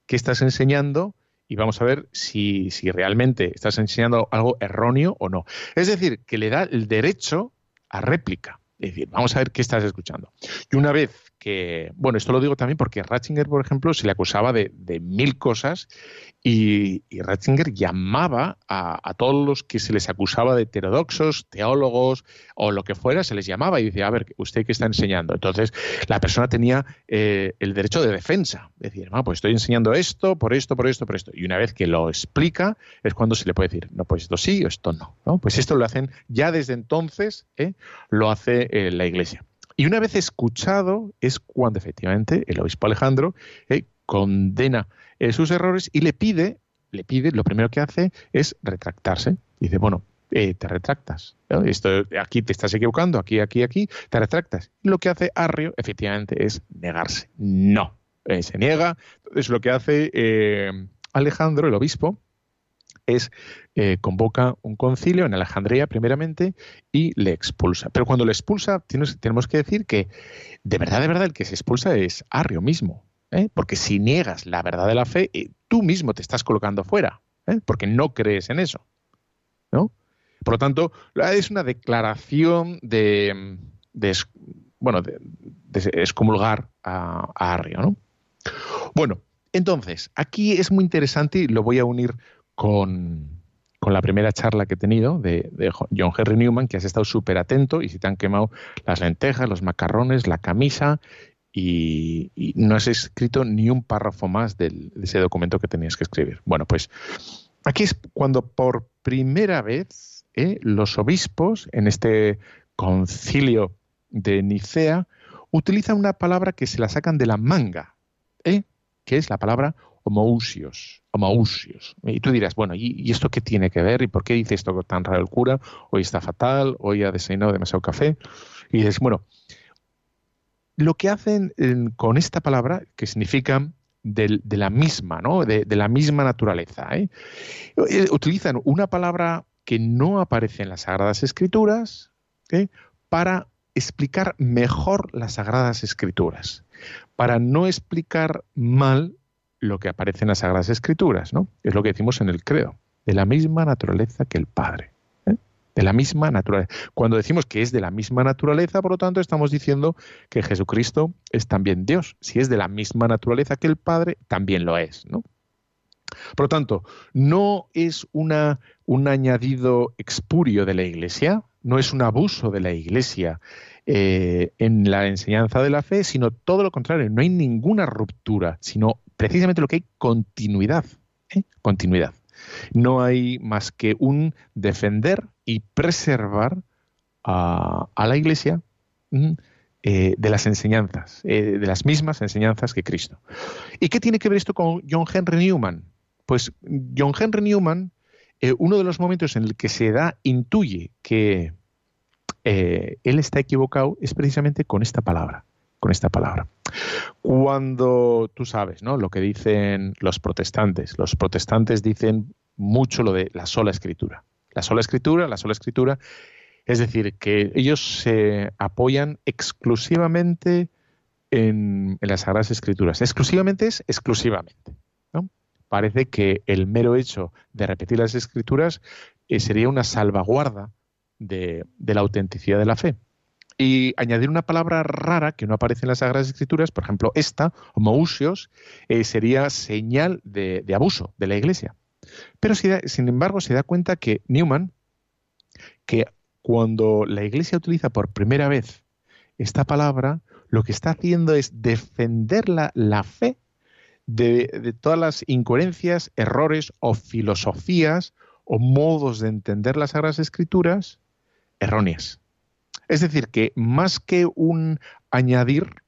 que estás enseñando? y vamos a ver si, si realmente estás enseñando algo erróneo o no. Es decir, que le da el derecho a réplica. Es decir, vamos a ver qué estás escuchando. Y una vez que, bueno, esto lo digo también porque Ratzinger, por ejemplo, se le acusaba de, mil cosas y, Ratzinger llamaba a, todos los que se les acusaba de heterodoxos, teólogos o lo que fuera, se les llamaba y decía, a ver, ¿usted qué está enseñando? Entonces, la persona tenía eh, el derecho de defensa. Decir, ah, pues estoy enseñando esto, por esto, por esto, por esto. Y una vez que lo explica, es cuando se le puede decir, no, pues esto sí o esto no. ¿no? Pues esto lo hacen ya desde entonces, ¿eh? lo hace eh, la Iglesia. Y una vez escuchado es cuando efectivamente el obispo Alejandro eh, condena eh, sus errores y le pide, le pide, lo primero que hace es retractarse. Dice, bueno, eh, te retractas. Esto, aquí te estás equivocando, aquí, aquí, aquí, te retractas. Lo que hace Arrio, efectivamente, es negarse. No, se niega. Entonces lo que hace Alejandro, el obispo, es eh, convoca un concilio en Alejandría primeramente y le expulsa. Pero cuando le expulsa, tenemos que decir que de verdad, de verdad, el que se expulsa es Arrio mismo. ¿eh? Porque si niegas la verdad de la fe, eh, tú mismo te estás colocando fuera, porque no crees en eso. ¿no? Por lo tanto, es una declaración de, bueno, de, excomulgar a, a Arrio. ¿no? Bueno, entonces, aquí es muy interesante y lo voy a unir con, con la primera charla que he tenido de, John Henry Newman, que has estado súper atento y si te han quemado las lentejas, los macarrones, la camisa y, no has escrito ni un párrafo más de ese documento que tenías que escribir. Bueno, pues aquí es cuando por primera vez ¿eh? los obispos en este concilio de Nicea utilizan una palabra que se la sacan de la manga, ¿eh? que es la palabra homousios, homousios. Y tú dirás, bueno, ¿y, esto qué tiene que ver? ¿Y por qué dice esto tan raro el cura? Hoy está fatal, hoy ha desayunado demasiado café. Y dices, bueno, lo que hacen con esta palabra, que significa de, la misma, ¿no? De, la misma naturaleza, ¿eh? Eh, utilizan una palabra que no aparece en las Sagradas Escrituras ¿eh? para explicar mejor las Sagradas Escrituras, para no explicar mal lo que aparece en las Sagradas Escrituras, ¿no? Es lo que decimos en el credo, de la misma naturaleza que el Padre. ¿eh? De la misma naturaleza. Cuando decimos que es de la misma naturaleza, por lo tanto, estamos diciendo que Jesucristo es también Dios. Si es de la misma naturaleza que el Padre, también lo es, ¿no? Por lo tanto, no es una, un añadido expurio de la Iglesia, no es un abuso de la Iglesia eh, en la enseñanza de la fe, sino todo lo contrario, no hay ninguna ruptura, sino precisamente lo que hay continuidad. ¿eh? Continuidad. No hay más que un defender y preservar a, la Iglesia eh, de las enseñanzas, de las mismas enseñanzas que Cristo. ¿Y qué tiene que ver esto con John Henry Newman? Pues John Henry Newman, uno de los momentos en el que se da, intuye que él está equivocado, es precisamente con esta palabra con esta palabra. Cuando tú sabes, ¿no? Lo que dicen los protestantes. Los protestantes dicen mucho lo de la sola escritura. La sola escritura, la sola escritura. Es decir, que ellos se apoyan exclusivamente en, las Sagradas Escrituras. Exclusivamente es exclusivamente. Parece que el mero hecho de repetir las Escrituras eh, sería una salvaguarda de la autenticidad de la fe y añadir una palabra rara que no aparece en las Sagradas Escrituras, por ejemplo, esta, homousios, eh, sería señal de, abuso de la Iglesia. Pero sin embargo se da cuenta que Newman, que cuando la Iglesia utiliza por primera vez esta palabra, lo que está haciendo es defender la, fe de, de, todas las incoherencias, errores o filosofías o modos de entender las Sagradas Escrituras erróneas. Es decir, que más que un añadir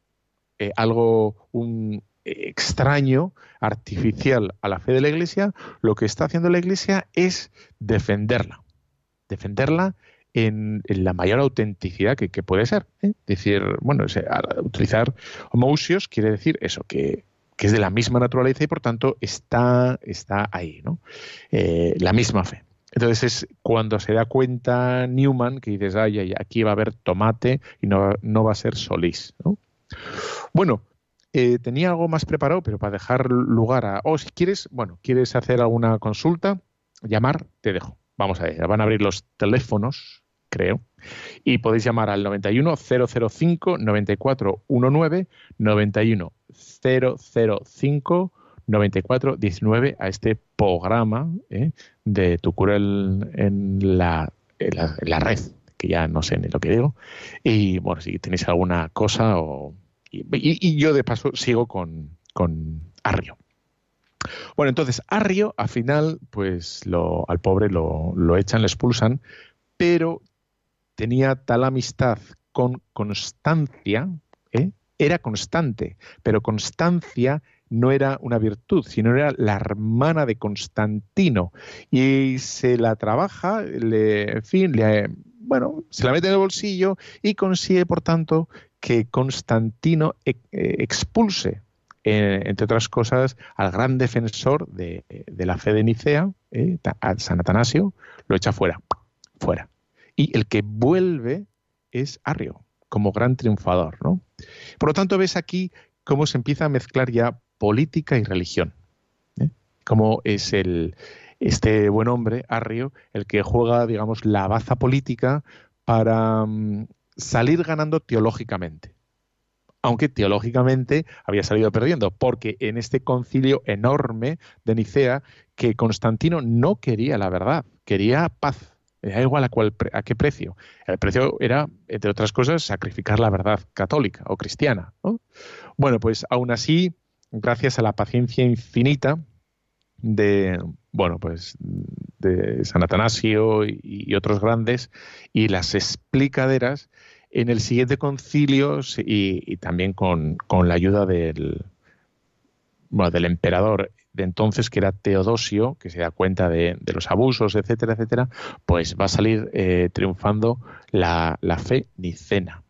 eh, algo un extraño, artificial a la fe de la Iglesia, lo que está haciendo la Iglesia es defenderla. Defenderla en, la mayor autenticidad que, puede ser. ¿eh? Decir, bueno, utilizar homousios quiere decir eso, que, es de la misma naturaleza y por tanto está, está ahí, ¿no? Eh, la misma fe. Entonces es cuando se da cuenta Newman que dices, ay, ay, aquí va a haber tomate y no, no va a ser solís. Bueno, eh, tenía algo más preparado, pero para dejar lugar a... O oh, si quieres, bueno, quieres hacer alguna consulta, llamar, te dejo. Vamos a ver, van a abrir los teléfonos, creo, y podéis llamar al 91 005 9419 91 005 9419 a este programa ¿eh? de tu cura en, la, la, red, que ya no sé ni lo que digo. Y bueno, si tenéis alguna cosa o... Y, yo de paso sigo con, con Arrio. Bueno, entonces Arrio al final, pues lo, al pobre lo, lo echan, le expulsan, pero tenía tal amistad con constancia, ¿eh? era constante, pero constancia no era una virtud, sino era la hermana de Constantino. Y se la trabaja, le, en fin, le, bueno, se la mete en el bolsillo y consigue, por tanto, que Constantino e, eh, expulse, eh, entre otras cosas, al gran defensor de, la fe de Nicea, eh, San Atanasio, lo echa fuera, fuera. Y el que vuelve es Arrio, como gran triunfador. ¿no? Por lo tanto, ves aquí cómo se empieza a mezclar ya política y religión. ¿eh? Como es el, este buen hombre, Arrio, el que juega, digamos, la baza política para mm, salir ganando teológicamente. aunque teológicamente había salido perdiendo, porque en este concilio enorme de Nicea, que Constantino no quería la verdad, quería paz. Da igual a, a qué precio. El precio era, entre otras cosas, sacrificar la verdad católica o cristiana. Bueno, pues aún así, gracias a la paciencia infinita de, bueno, pues de San Atanasio y, otros grandes y las explicaderas, en el siguiente concilio y, también con, la ayuda del, bueno, del emperador de entonces, que era Teodosio, que se da cuenta de, los abusos, etcétera, etcétera, pues va a salir eh, triunfando la, la fe nicena.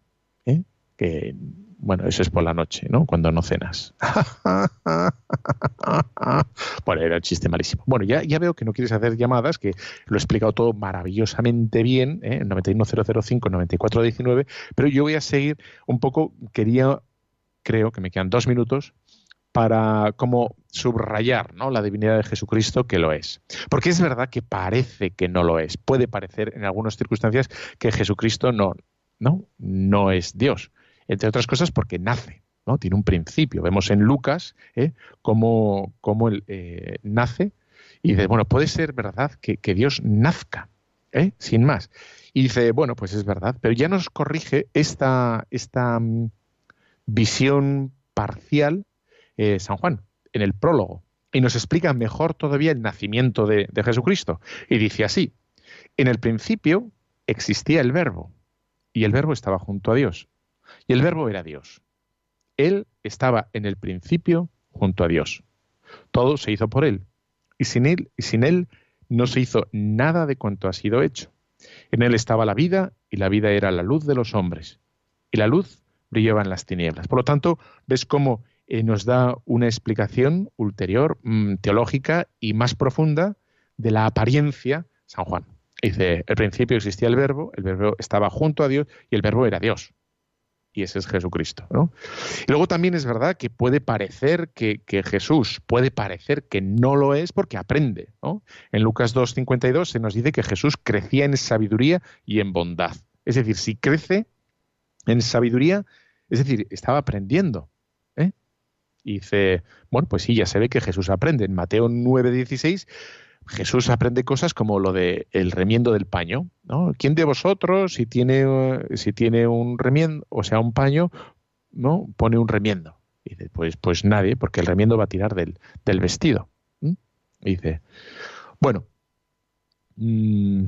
¿eh? Que bueno, eso es por la noche, ¿no? Cuando no cenas. bueno, era un chiste malísimo. Bueno, ya, ya veo que no quieres hacer llamadas, que lo he explicado todo maravillosamente bien, ¿eh? 91005-9419, pero yo voy a seguir un poco, quería, creo que me quedan dos minutos, para como subrayar ¿no? la divinidad de Jesucristo que lo es. Porque es verdad que parece que no lo es. Puede parecer en algunas circunstancias que Jesucristo no, no, no es Dios entre otras cosas porque nace, ¿no? Tiene un principio. Vemos en Lucas ¿eh? cómo, él eh, nace y dice, bueno, puede ser verdad que, Dios nazca, ¿eh? sin más. Y dice, bueno, pues es verdad, pero ya nos corrige esta, esta mm, visión parcial San Juan en el prólogo y nos explica mejor todavía el nacimiento de Jesucristo. Y dice así, en el principio existía el verbo y el verbo estaba junto a Dios y el verbo era Dios. Él estaba en el principio junto a Dios. Todo se hizo por Él. Y sin Él, y sin él no se hizo nada de cuanto ha sido hecho. En Él estaba la vida y la vida era la luz de los hombres. Y la luz brillaba en las tinieblas. Por lo tanto, ves cómo eh, nos da una explicación ulterior, mm, teológica y más profunda de la apariencia San Juan. Dice, el principio existía el verbo, el verbo estaba junto a Dios y el verbo era Dios y ese es Jesucristo. ¿no? Y luego también es verdad que puede parecer que, Jesús, puede parecer que no lo es porque aprende. ¿no? En Lucas 2.52 se nos dice que Jesús crecía en sabiduría y en bondad. Es decir, si crece en sabiduría, es decir, estaba aprendiendo. ¿eh? Y dice, bueno, pues sí, ya se ve que Jesús aprende. En Mateo 9.16 Jesús aprende cosas como lo de el remiendo del paño. ¿no? ¿Quién de vosotros, si tiene, si tiene un remiendo, o sea, un paño, ¿no? pone un remiendo? Y dice, pues, pues nadie, porque el remiendo va a tirar del, del vestido. Dice, bueno, mm,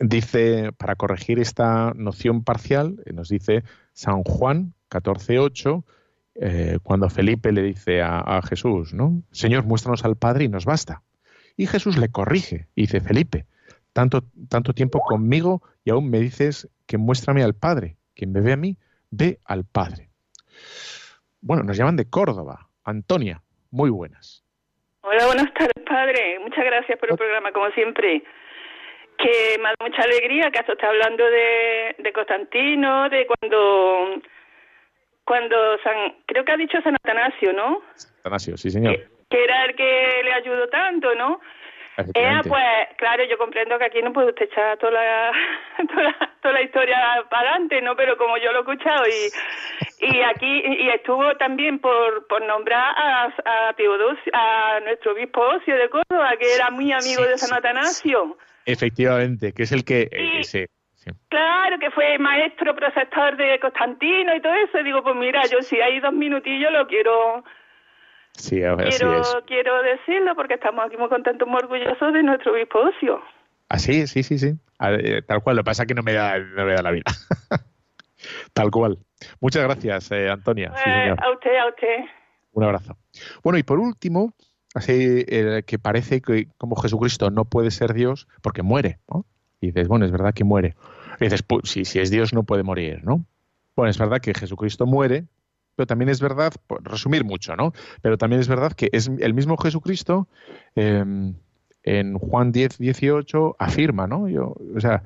dice, para corregir esta noción parcial, eh, nos dice San Juan 14.8, eh, cuando Felipe le dice a, a Jesús, ¿no? Señor, muéstranos al Padre y nos basta. Y Jesús le corrige y dice, Felipe, tanto, tanto tiempo conmigo y aún me dices que muéstrame al Padre. Quien me ve a mí, ve al Padre. Bueno, nos llaman de Córdoba. Antonia, muy buenas. Hola, buenas tardes, padre. Muchas gracias por el programa, como siempre. Que me da mucha alegría que hasta está hablando de, de Constantino, de cuando, cuando San, creo que ha dicho San Atanasio, ¿no? Atanasio, sí, señor. Que era el que le ayudó tanto, ¿no? Eh, pues claro, yo comprendo que aquí no puede usted echar toda la, toda la, historia para adelante, ¿no? Pero como yo lo he escuchado y, y aquí, y estuvo también por, por nombrar a, a a nuestro obispo Ocio de Córdoba, que era muy amigo de San Atanasio. Efectivamente, que es el que... Claro, que fue maestro, preceptor de Constantino y todo eso. Y digo, pues mira, yo si hay dos minutillos lo quiero Sí, quiero, es. quiero decirlo porque estamos aquí muy contentos, muy orgullosos de nuestro obispo Ocio. Así, sí, sí, sí. Eh, tal cual, lo que pasa es que no me da, no me da la vida. tal cual. Muchas gracias, eh, Antonia. Eh, a usted, a usted. Un abrazo. Bueno, y por último, así que parece que como Jesucristo no puede ser Dios porque muere, ¿no? Y dices, bueno, es verdad que muere. Y dices, pues, si, si es Dios no puede morir, ¿no? Bueno, es verdad que Jesucristo muere, pero también es verdad, por resumir mucho, ¿no? Pero también es verdad que es el mismo Jesucristo em, en Juan 10, 18 afirma, ¿no? Yo, o sea,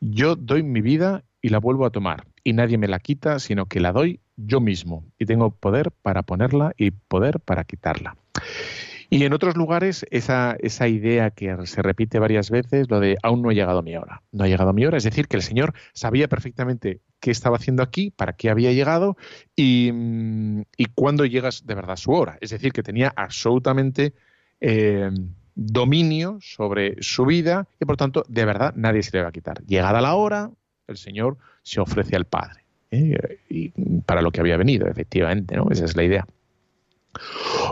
yo doy mi vida y la vuelvo a tomar y nadie me la quita, sino que la doy yo mismo y tengo poder para ponerla y poder para quitarla. Y en otros lugares, esa, esa idea que se repite varias veces, lo de aún no ha llegado mi hora. No ha llegado mi hora, es decir, que el Señor sabía perfectamente qué estaba haciendo aquí, para qué había llegado y, y cuándo llegas de verdad su hora. Es decir, que tenía absolutamente eh, dominio sobre su vida y por tanto, de verdad, nadie se le va a quitar. Llegada la hora, el Señor se ofrece al Padre. ¿eh? Y para lo que había venido, efectivamente, ¿no? Esa es la idea.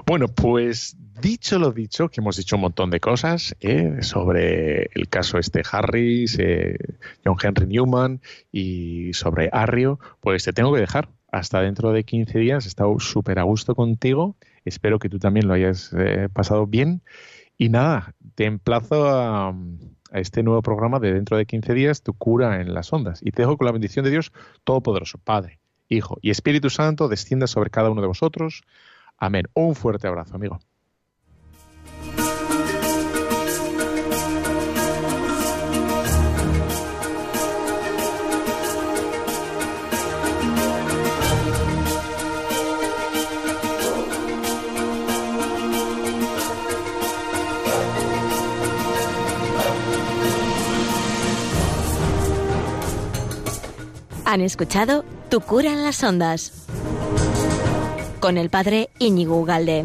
Bueno, pues dicho lo dicho, que hemos dicho un montón de cosas ¿eh? sobre el caso este Harris, eh, John Henry Newman y sobre Arrio, pues te tengo que dejar. Hasta dentro de 15 días he estado súper a gusto contigo. Espero que tú también lo hayas eh, pasado bien. Y nada, te emplazo a, a este nuevo programa de dentro de 15 días, tu cura en las ondas. Y te dejo con la bendición de Dios Todopoderoso, Padre, Hijo y Espíritu Santo, descienda sobre cada uno de vosotros. Amén. Un fuerte abrazo, amigo. Han escuchado Tu cura en las ondas con el padre Íñigo Ugalde.